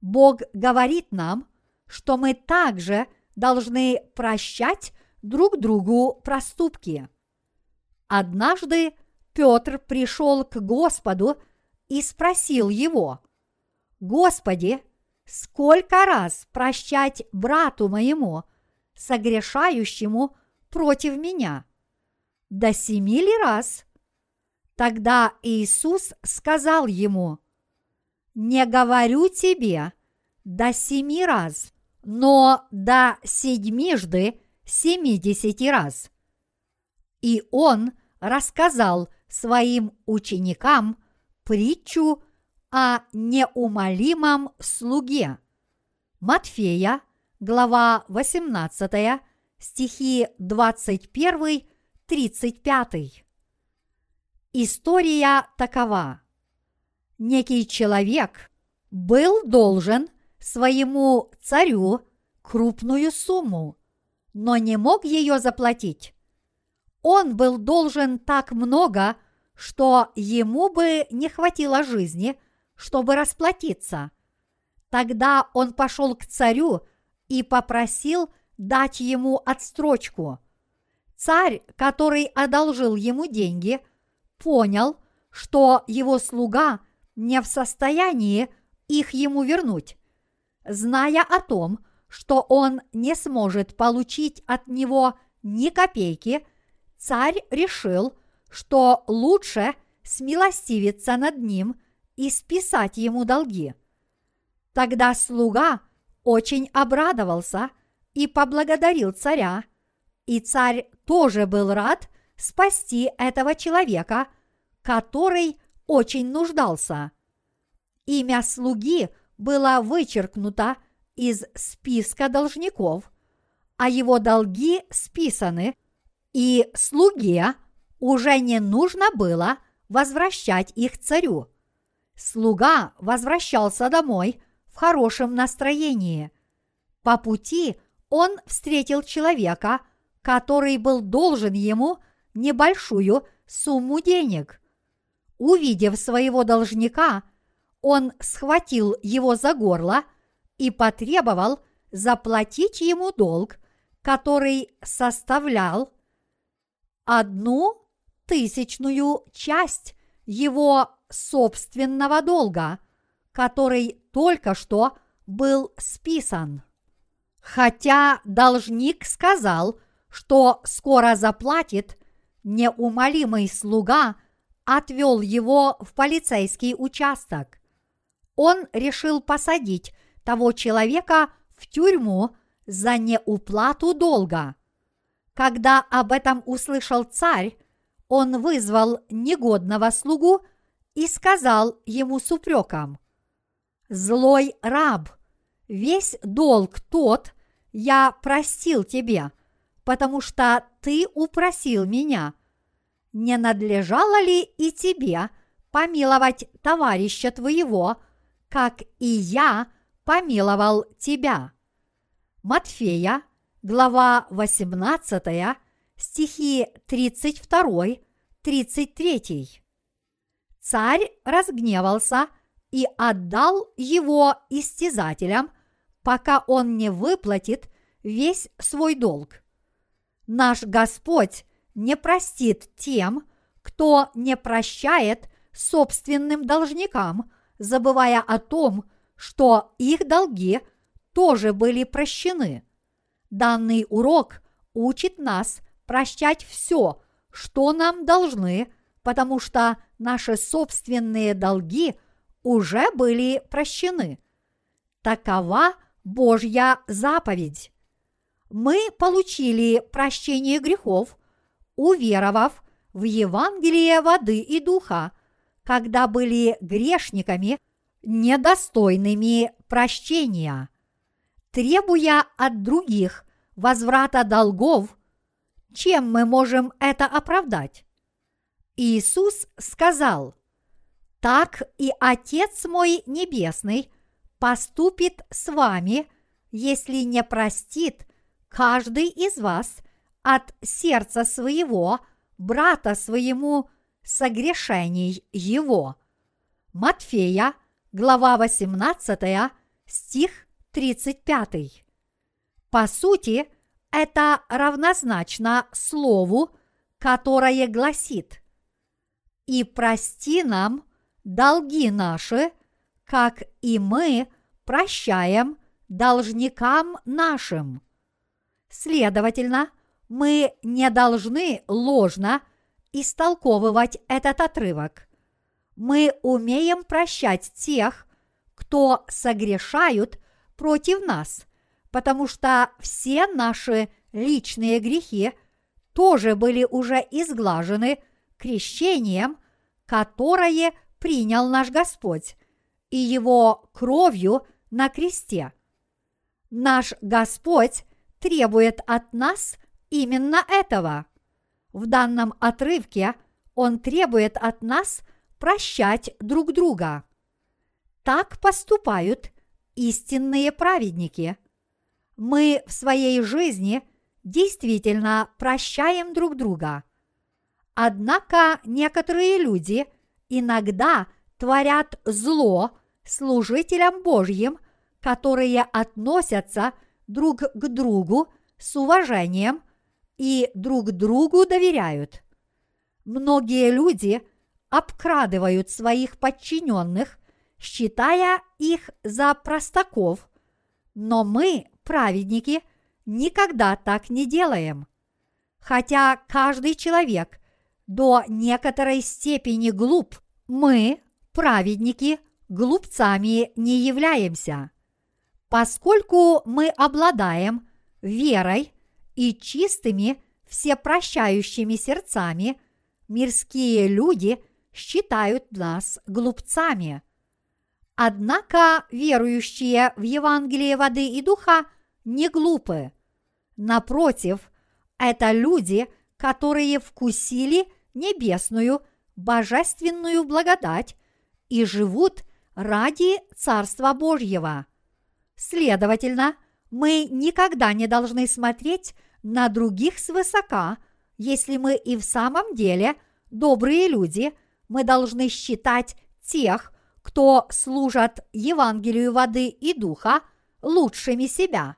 Бог говорит нам, что мы также должны прощать друг другу проступки. Однажды Петр пришел к Господу и спросил его, «Господи, сколько раз прощать брату моему, согрешающему против меня? До семи ли раз?» Тогда Иисус сказал ему, «Не говорю тебе до семи раз, но до седьмижды семидесяти раз». И он рассказал своим ученикам притчу о неумолимом слуге. Матфея, глава 18, стихи 21-35. История такова. Некий человек был должен своему царю крупную сумму, но не мог ее заплатить. Он был должен так много, что ему бы не хватило жизни, чтобы расплатиться. Тогда он пошел к царю и попросил дать ему отстрочку. Царь, который одолжил ему деньги, понял, что его слуга не в состоянии их ему вернуть. Зная о том, что он не сможет получить от него ни копейки, царь решил, что лучше смилостивиться над ним и списать ему долги. Тогда слуга очень обрадовался и поблагодарил царя, и царь тоже был рад спасти этого человека, который очень нуждался. Имя слуги было вычеркнуто из списка должников, а его долги списаны, и слуге уже не нужно было возвращать их царю. Слуга возвращался домой в хорошем настроении. По пути он встретил человека, который был должен ему небольшую сумму денег. Увидев своего должника, он схватил его за горло и потребовал заплатить ему долг, который составлял одну тысячную часть его собственного долга, который только что был списан. Хотя должник сказал, что скоро заплатит, неумолимый слуга отвел его в полицейский участок. Он решил посадить того человека в тюрьму за неуплату долга. Когда об этом услышал царь, он вызвал негодного слугу и сказал ему с упреком, «Злой раб, весь долг тот я простил тебе, потому что ты упросил меня. Не надлежало ли и тебе помиловать товарища твоего, как и я помиловал тебя?» Матфея, глава 18, стихи 32-33. Царь разгневался и отдал его истязателям, пока он не выплатит весь свой долг. Наш Господь не простит тем, кто не прощает собственным должникам, забывая о том, что их долги тоже были прощены. Данный урок учит нас прощать все, что нам должны, потому что наши собственные долги уже были прощены. Такова Божья заповедь. Мы получили прощение грехов, уверовав в Евангелие воды и духа, когда были грешниками, недостойными прощения. Требуя от других возврата долгов, чем мы можем это оправдать? Иисус сказал, «Так и Отец мой Небесный поступит с вами, если не простит каждый из вас от сердца своего брата своему согрешений его». Матфея, глава 18, стих 35. По сути, это равнозначно слову, которое гласит «И прости нам долги наши, как и мы прощаем должникам нашим». Следовательно, мы не должны ложно истолковывать этот отрывок. Мы умеем прощать тех, кто согрешают против нас, потому что все наши личные грехи тоже были уже изглажены крещением, которое принял наш Господь, и Его кровью на кресте. Наш Господь требует от нас именно этого. В данном отрывке Он требует от нас прощать друг друга. Так поступают истинные праведники. Мы в своей жизни действительно прощаем друг друга. Однако некоторые люди иногда творят зло служителям Божьим, которые относятся друг к другу с уважением и друг другу доверяют. Многие люди обкрадывают своих подчиненных считая их за простаков, но мы, праведники, никогда так не делаем. Хотя каждый человек до некоторой степени глуп, мы, праведники, глупцами не являемся. Поскольку мы обладаем верой и чистыми всепрощающими сердцами, мирские люди считают нас глупцами – Однако верующие в Евангелие воды и духа не глупы. Напротив, это люди, которые вкусили небесную божественную благодать и живут ради Царства Божьего. Следовательно, мы никогда не должны смотреть на других свысока, если мы и в самом деле добрые люди, мы должны считать тех, кто служат Евангелию воды и духа, лучшими себя.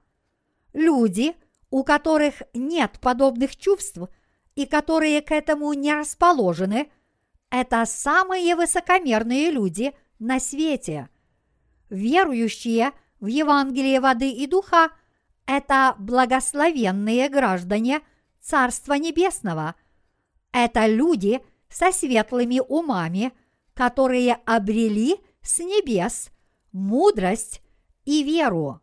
Люди, у которых нет подобных чувств и которые к этому не расположены, это самые высокомерные люди на свете. Верующие в Евангелие воды и духа – это благословенные граждане Царства Небесного. Это люди со светлыми умами – которые обрели с небес мудрость и веру.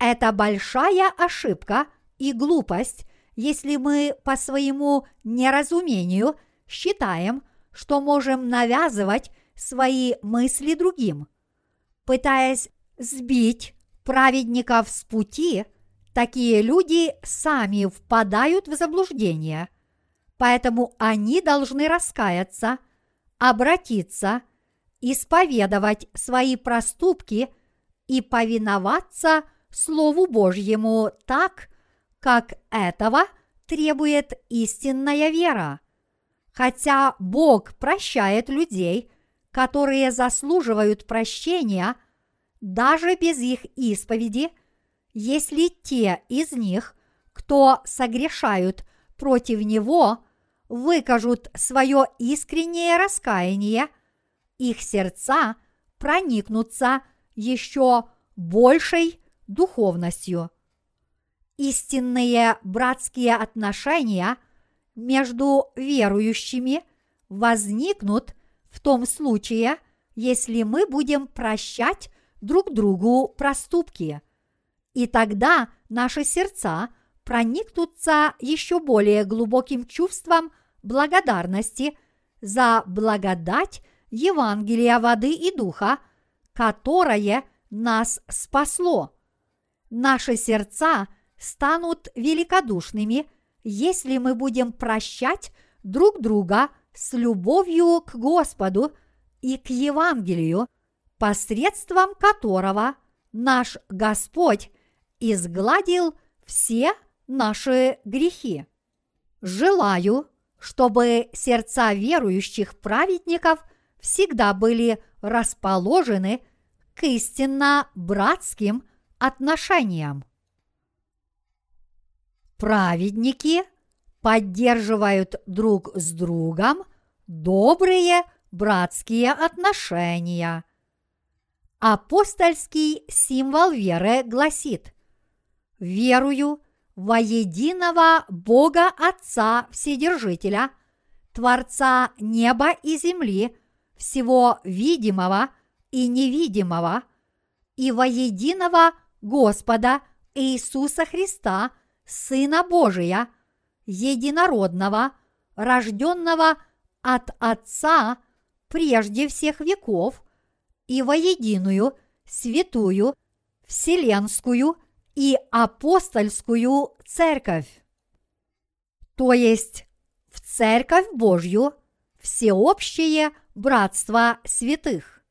Это большая ошибка и глупость, если мы по своему неразумению считаем, что можем навязывать свои мысли другим. Пытаясь сбить праведников с пути, такие люди сами впадают в заблуждение. Поэтому они должны раскаяться – обратиться, исповедовать свои проступки и повиноваться Слову Божьему так, как этого требует истинная вера. Хотя Бог прощает людей, которые заслуживают прощения, даже без их исповеди, если те из них, кто согрешают против Него, выкажут свое искреннее раскаяние, их сердца проникнутся еще большей духовностью. Истинные братские отношения между верующими возникнут в том случае, если мы будем прощать друг другу проступки. И тогда наши сердца проникнутся еще более глубоким чувством благодарности за благодать Евангелия воды и духа, которое нас спасло. Наши сердца станут великодушными, если мы будем прощать друг друга с любовью к Господу и к Евангелию, посредством которого наш Господь изгладил все наши грехи. Желаю, чтобы сердца верующих праведников всегда были расположены к истинно братским отношениям. Праведники поддерживают друг с другом добрые братские отношения. Апостольский символ веры гласит «Верую во единого Бога Отца Вседержителя, Творца неба и земли, всего видимого и невидимого, и во единого Господа Иисуса Христа, Сына Божия, единородного, рожденного от Отца прежде всех веков, и воединую, святую, вселенскую и апостольскую церковь. То есть в церковь Божью всеобщее братство святых.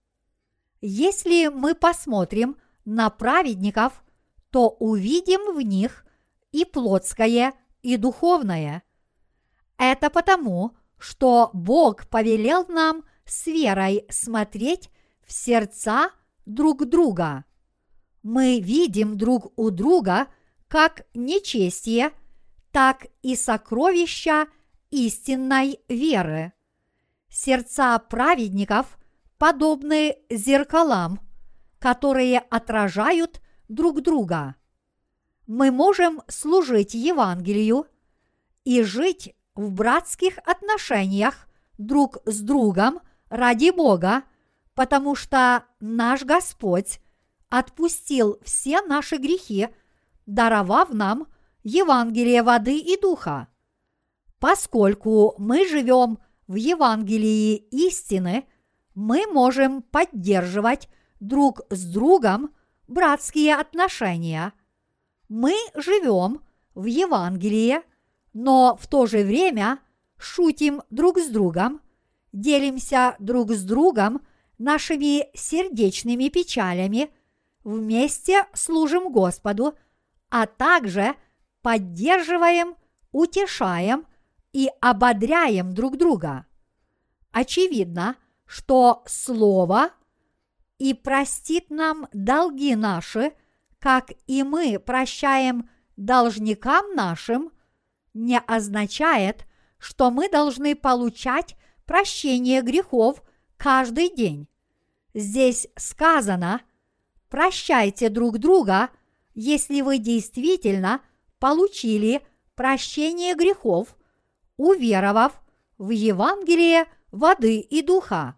Если мы посмотрим на праведников, то увидим в них и плотское, и духовное. Это потому, что Бог повелел нам с верой смотреть в сердца друг друга. Мы видим друг у друга как нечестие, так и сокровища истинной веры. Сердца праведников подобны зеркалам, которые отражают друг друга. Мы можем служить Евангелию и жить в братских отношениях друг с другом ради Бога, потому что наш Господь отпустил все наши грехи, даровав нам Евангелие воды и духа. Поскольку мы живем в Евангелии истины, мы можем поддерживать друг с другом братские отношения. Мы живем в Евангелии, но в то же время шутим друг с другом, делимся друг с другом нашими сердечными печалями, вместе служим Господу, а также поддерживаем, утешаем и ободряем друг друга. Очевидно, что Слово и простит нам долги наши, как и мы прощаем должникам нашим, не означает, что мы должны получать прощение грехов каждый день. Здесь сказано, прощайте друг друга, если вы действительно получили прощение грехов, уверовав в Евангелие воды и духа.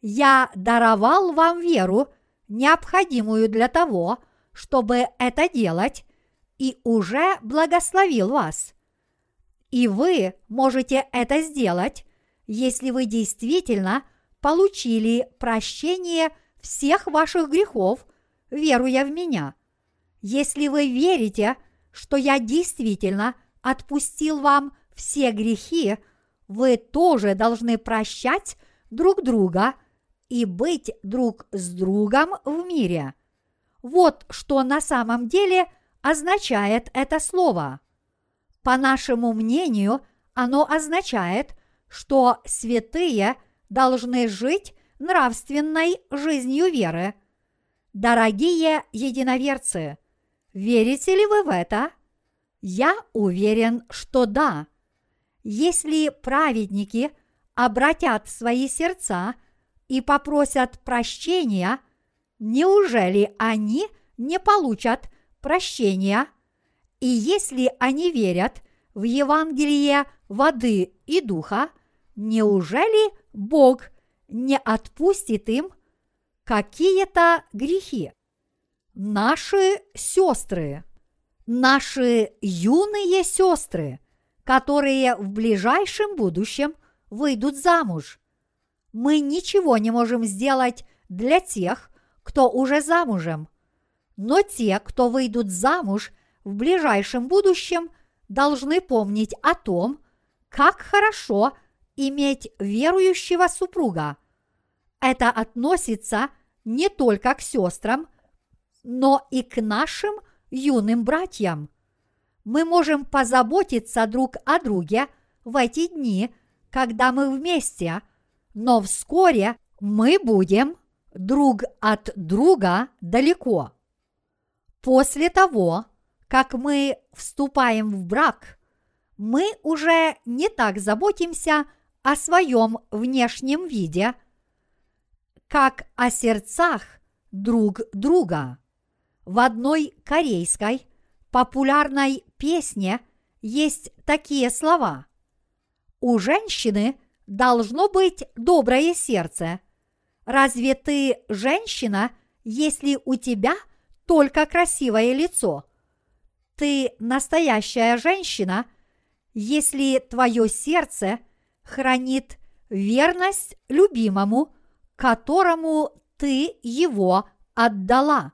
Я даровал вам веру, необходимую для того, чтобы это делать, и уже благословил вас. И вы можете это сделать, если вы действительно получили прощение всех ваших грехов, веруя в меня. Если вы верите, что я действительно отпустил вам все грехи, вы тоже должны прощать друг друга и быть друг с другом в мире. Вот что на самом деле означает это слово. По нашему мнению, оно означает, что святые должны жить нравственной жизнью веры. Дорогие единоверцы, верите ли вы в это? Я уверен, что да. Если праведники обратят свои сердца и попросят прощения, неужели они не получат прощения? И если они верят в Евангелие воды и духа, неужели Бог не отпустит им какие-то грехи? Наши сестры, наши юные сестры, которые в ближайшем будущем выйдут замуж. Мы ничего не можем сделать для тех, кто уже замужем. Но те, кто выйдут замуж в ближайшем будущем, должны помнить о том, как хорошо иметь верующего супруга. Это относится не только к сестрам, но и к нашим юным братьям. Мы можем позаботиться друг о друге в эти дни, когда мы вместе, но вскоре мы будем друг от друга далеко. После того, как мы вступаем в брак, мы уже не так заботимся о своем внешнем виде, как о сердцах друг друга. В одной корейской популярной песне есть такие слова. У женщины должно быть доброе сердце. Разве ты женщина, если у тебя только красивое лицо? Ты настоящая женщина, если твое сердце хранит верность любимому, которому ты его отдала.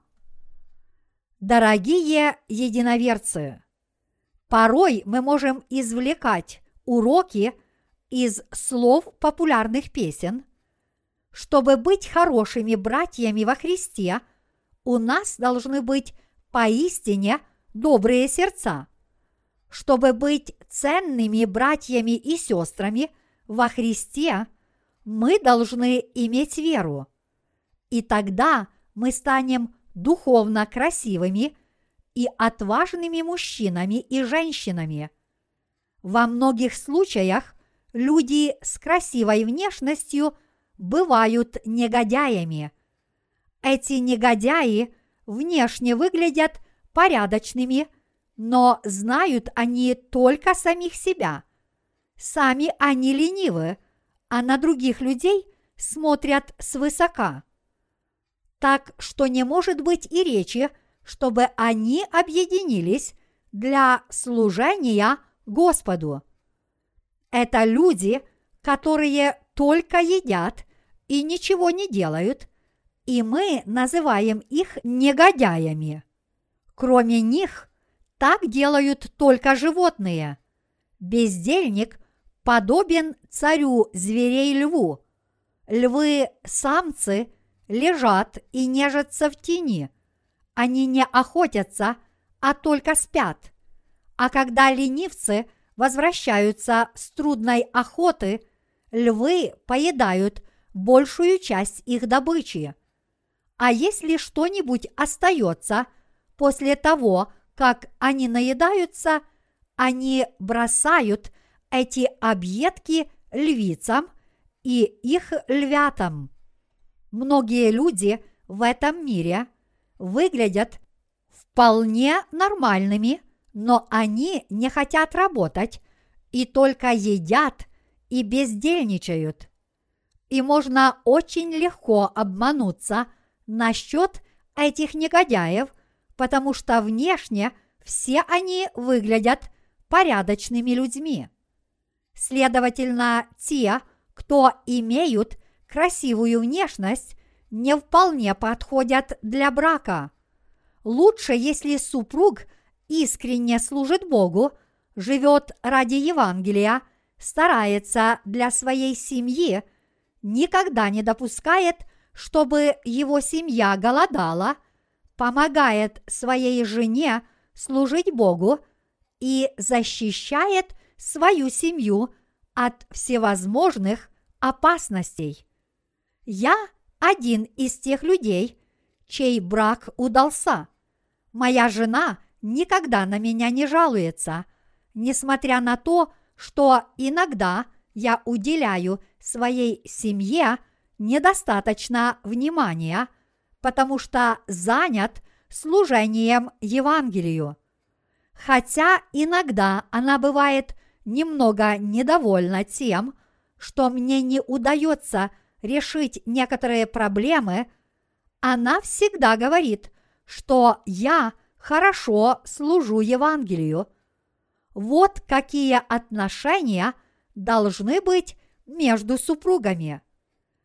Дорогие единоверцы, порой мы можем извлекать уроки из слов популярных песен. Чтобы быть хорошими братьями во Христе, у нас должны быть поистине добрые сердца. Чтобы быть ценными братьями и сестрами во Христе, мы должны иметь веру. И тогда мы станем духовно красивыми и отважными мужчинами и женщинами. Во многих случаях люди с красивой внешностью бывают негодяями. Эти негодяи внешне выглядят порядочными, но знают они только самих себя. Сами они ленивы, а на других людей смотрят свысока так что не может быть и речи, чтобы они объединились для служения Господу. Это люди, которые только едят и ничего не делают, и мы называем их негодяями. Кроме них, так делают только животные. Бездельник подобен царю зверей-льву. Львы-самцы – лежат и нежатся в тени. Они не охотятся, а только спят. А когда ленивцы возвращаются с трудной охоты, львы поедают большую часть их добычи. А если что-нибудь остается после того, как они наедаются, они бросают эти объедки львицам и их львятам. Многие люди в этом мире выглядят вполне нормальными, но они не хотят работать и только едят и бездельничают. И можно очень легко обмануться насчет этих негодяев, потому что внешне все они выглядят порядочными людьми. Следовательно, те, кто имеют красивую внешность не вполне подходят для брака. Лучше, если супруг искренне служит Богу, живет ради Евангелия, старается для своей семьи, никогда не допускает, чтобы его семья голодала, помогает своей жене служить Богу и защищает свою семью от всевозможных опасностей. Я один из тех людей, чей брак удался. Моя жена никогда на меня не жалуется, несмотря на то, что иногда я уделяю своей семье недостаточно внимания, потому что занят служением Евангелию. Хотя иногда она бывает немного недовольна тем, что мне не удается – решить некоторые проблемы, она всегда говорит, что я хорошо служу Евангелию. Вот какие отношения должны быть между супругами.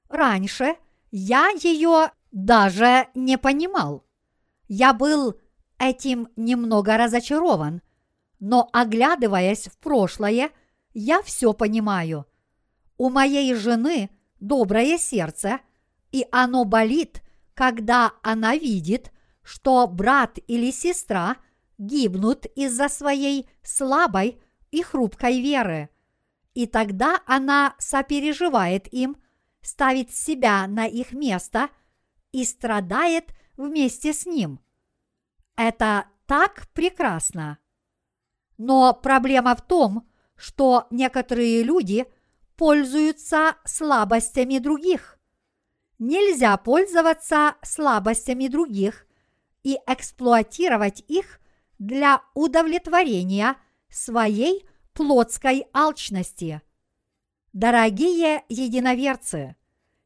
Раньше я ее даже не понимал. Я был этим немного разочарован, но оглядываясь в прошлое, я все понимаю. У моей жены доброе сердце, и оно болит, когда она видит, что брат или сестра гибнут из-за своей слабой и хрупкой веры. И тогда она сопереживает им, ставит себя на их место и страдает вместе с ним. Это так прекрасно. Но проблема в том, что некоторые люди пользуются слабостями других. Нельзя пользоваться слабостями других и эксплуатировать их для удовлетворения своей плотской алчности. Дорогие единоверцы,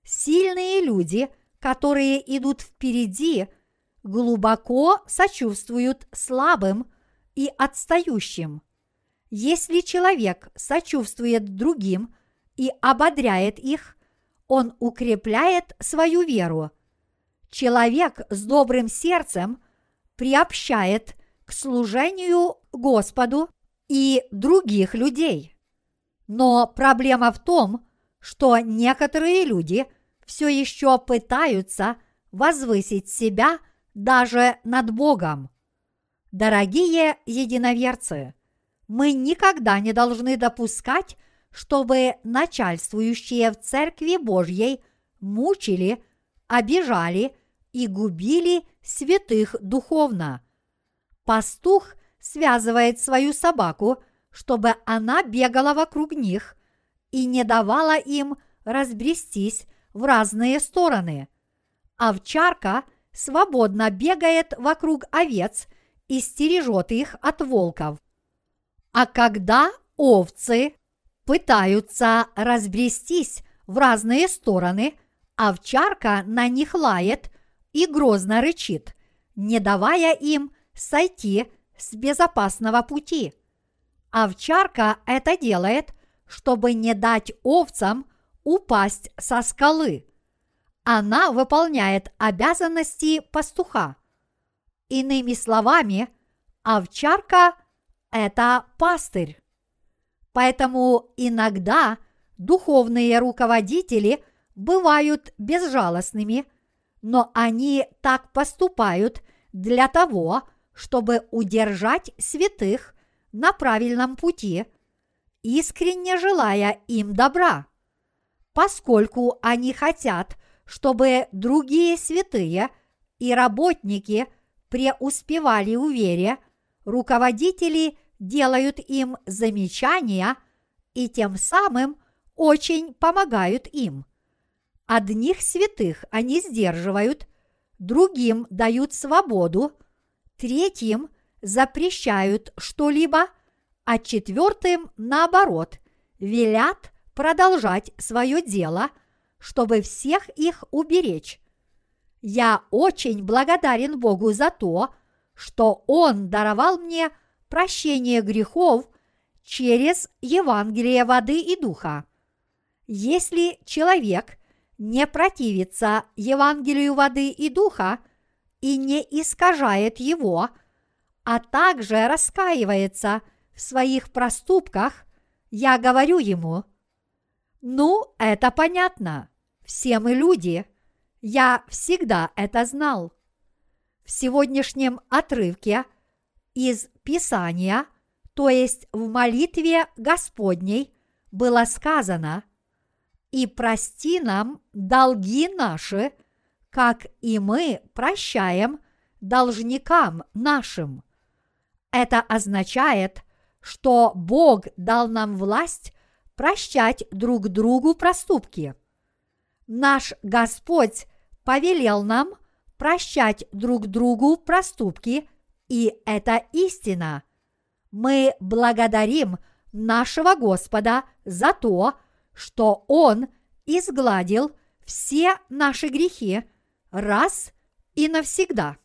сильные люди, которые идут впереди, глубоко сочувствуют слабым и отстающим. Если человек сочувствует другим и ободряет их, он укрепляет свою веру. Человек с добрым сердцем приобщает к служению Господу и других людей. Но проблема в том, что некоторые люди все еще пытаются возвысить себя даже над Богом. Дорогие единоверцы, мы никогда не должны допускать, чтобы начальствующие в Церкви Божьей мучили, обижали и губили святых духовно. Пастух связывает свою собаку, чтобы она бегала вокруг них и не давала им разбрестись в разные стороны. Овчарка свободно бегает вокруг овец и стережет их от волков. А когда овцы пытаются разбрестись в разные стороны, овчарка на них лает и грозно рычит, не давая им сойти с безопасного пути. Овчарка это делает, чтобы не дать овцам упасть со скалы. Она выполняет обязанности пастуха. Иными словами, овчарка – это пастырь. Поэтому иногда духовные руководители бывают безжалостными, но они так поступают для того, чтобы удержать святых на правильном пути, искренне желая им добра. Поскольку они хотят, чтобы другие святые и работники преуспевали в вере, руководители делают им замечания и тем самым очень помогают им. Одних святых они сдерживают, другим дают свободу, третьим запрещают что-либо, а четвертым, наоборот, велят продолжать свое дело, чтобы всех их уберечь. Я очень благодарен Богу за то, что Он даровал мне прощение грехов через Евангелие воды и духа. Если человек не противится Евангелию воды и духа – и не искажает его, а также раскаивается в своих проступках, я говорю ему, ну, это понятно, все мы люди, я всегда это знал. В сегодняшнем отрывке из Писания, то есть в молитве Господней, было сказано «И прости нам долги наши, как и мы прощаем должникам нашим. Это означает, что Бог дал нам власть прощать друг другу проступки. Наш Господь повелел нам прощать друг другу проступки, и это истина. Мы благодарим нашего Господа за то, что Он изгладил все наши грехи раз и навсегда.